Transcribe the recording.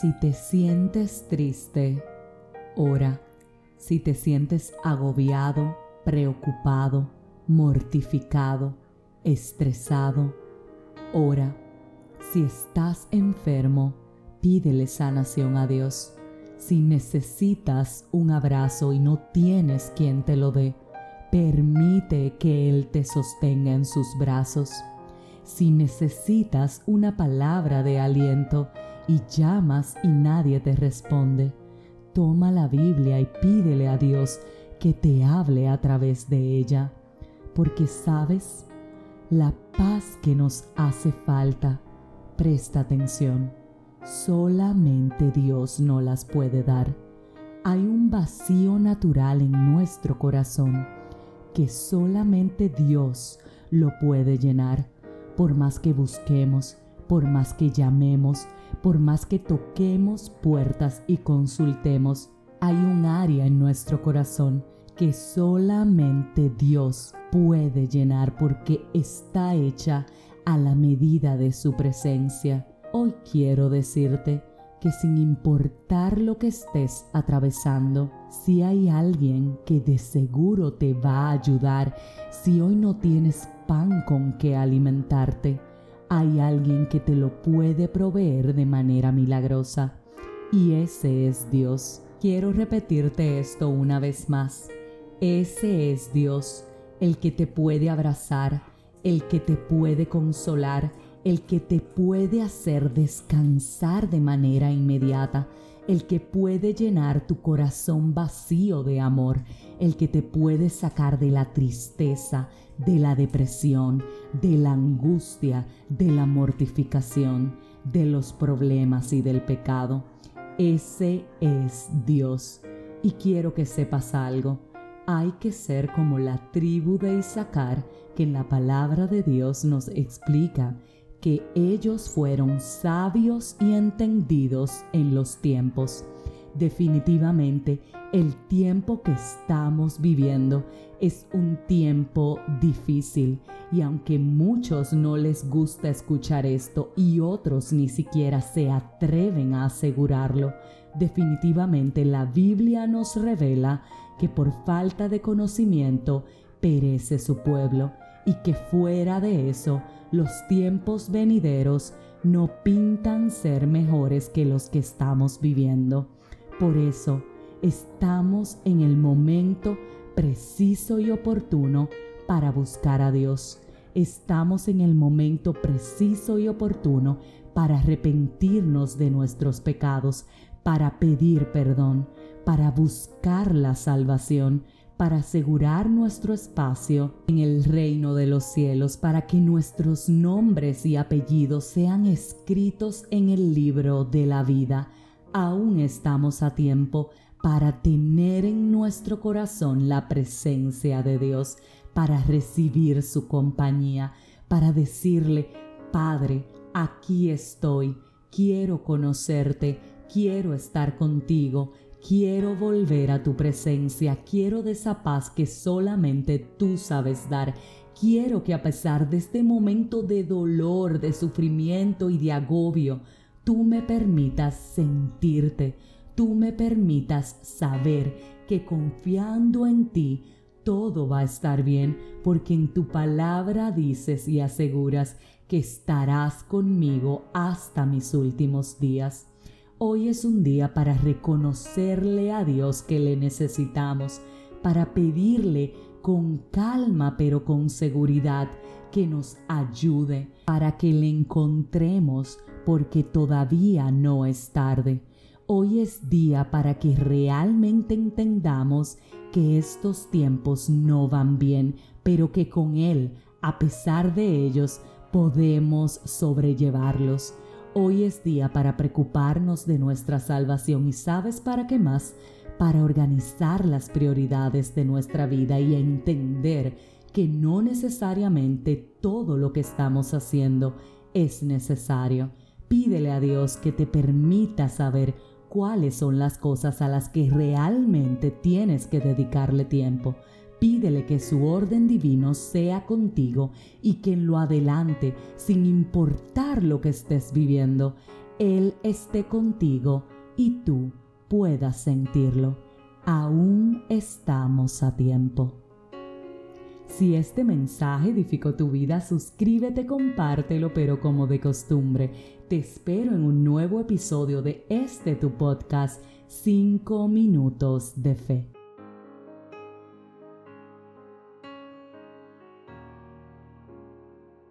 Si te sientes triste, ora. Si te sientes agobiado, preocupado, mortificado, estresado, ora. Si estás enfermo, pídele sanación a Dios. Si necesitas un abrazo y no tienes quien te lo dé, permite que Él te sostenga en sus brazos. Si necesitas una palabra de aliento y llamas y nadie te responde, toma la Biblia y pídele a Dios que te hable a través de ella, porque sabes, la paz que nos hace falta, presta atención, solamente Dios no las puede dar. Hay un vacío natural en nuestro corazón que solamente Dios lo puede llenar por más que busquemos, por más que llamemos, por más que toquemos puertas y consultemos, hay un área en nuestro corazón que solamente Dios puede llenar porque está hecha a la medida de su presencia. Hoy quiero decirte que sin importar lo que estés atravesando, si hay alguien que de seguro te va a ayudar, si hoy no tienes pan con que alimentarte, hay alguien que te lo puede proveer de manera milagrosa. Y ese es Dios. Quiero repetirte esto una vez más. Ese es Dios, el que te puede abrazar, el que te puede consolar, el que te puede hacer descansar de manera inmediata, el que puede llenar tu corazón vacío de amor, el que te puede sacar de la tristeza, de la depresión, de la angustia, de la mortificación, de los problemas y del pecado. Ese es Dios. Y quiero que sepas algo. Hay que ser como la tribu de Isaacar que en la palabra de Dios nos explica que ellos fueron sabios y entendidos en los tiempos. Definitivamente, el tiempo que estamos viviendo es un tiempo difícil y aunque muchos no les gusta escuchar esto y otros ni siquiera se atreven a asegurarlo, definitivamente la Biblia nos revela que por falta de conocimiento perece su pueblo y que fuera de eso los tiempos venideros no pintan ser mejores que los que estamos viviendo. Por eso estamos en el momento preciso y oportuno para buscar a Dios. Estamos en el momento preciso y oportuno para arrepentirnos de nuestros pecados, para pedir perdón, para buscar la salvación, para asegurar nuestro espacio en el reino de los cielos, para que nuestros nombres y apellidos sean escritos en el libro de la vida. Aún estamos a tiempo para tener en nuestro corazón la presencia de Dios, para recibir su compañía, para decirle, Padre, aquí estoy, quiero conocerte, quiero estar contigo, Quiero volver a tu presencia, quiero de esa paz que solamente tú sabes dar. Quiero que a pesar de este momento de dolor, de sufrimiento y de agobio, tú me permitas sentirte, tú me permitas saber que confiando en ti, todo va a estar bien, porque en tu palabra dices y aseguras que estarás conmigo hasta mis últimos días. Hoy es un día para reconocerle a Dios que le necesitamos, para pedirle con calma pero con seguridad que nos ayude, para que le encontremos porque todavía no es tarde. Hoy es día para que realmente entendamos que estos tiempos no van bien, pero que con Él, a pesar de ellos, podemos sobrellevarlos. Hoy es día para preocuparnos de nuestra salvación y sabes para qué más, para organizar las prioridades de nuestra vida y entender que no necesariamente todo lo que estamos haciendo es necesario. Pídele a Dios que te permita saber cuáles son las cosas a las que realmente tienes que dedicarle tiempo Pídele que su orden divino sea contigo y que en lo adelante, sin importar lo que estés viviendo, Él esté contigo y tú puedas sentirlo. Aún estamos a tiempo. Si este mensaje edificó tu vida, suscríbete, compártelo, pero como de costumbre, te espero en un nuevo episodio de este tu podcast, 5 minutos de fe.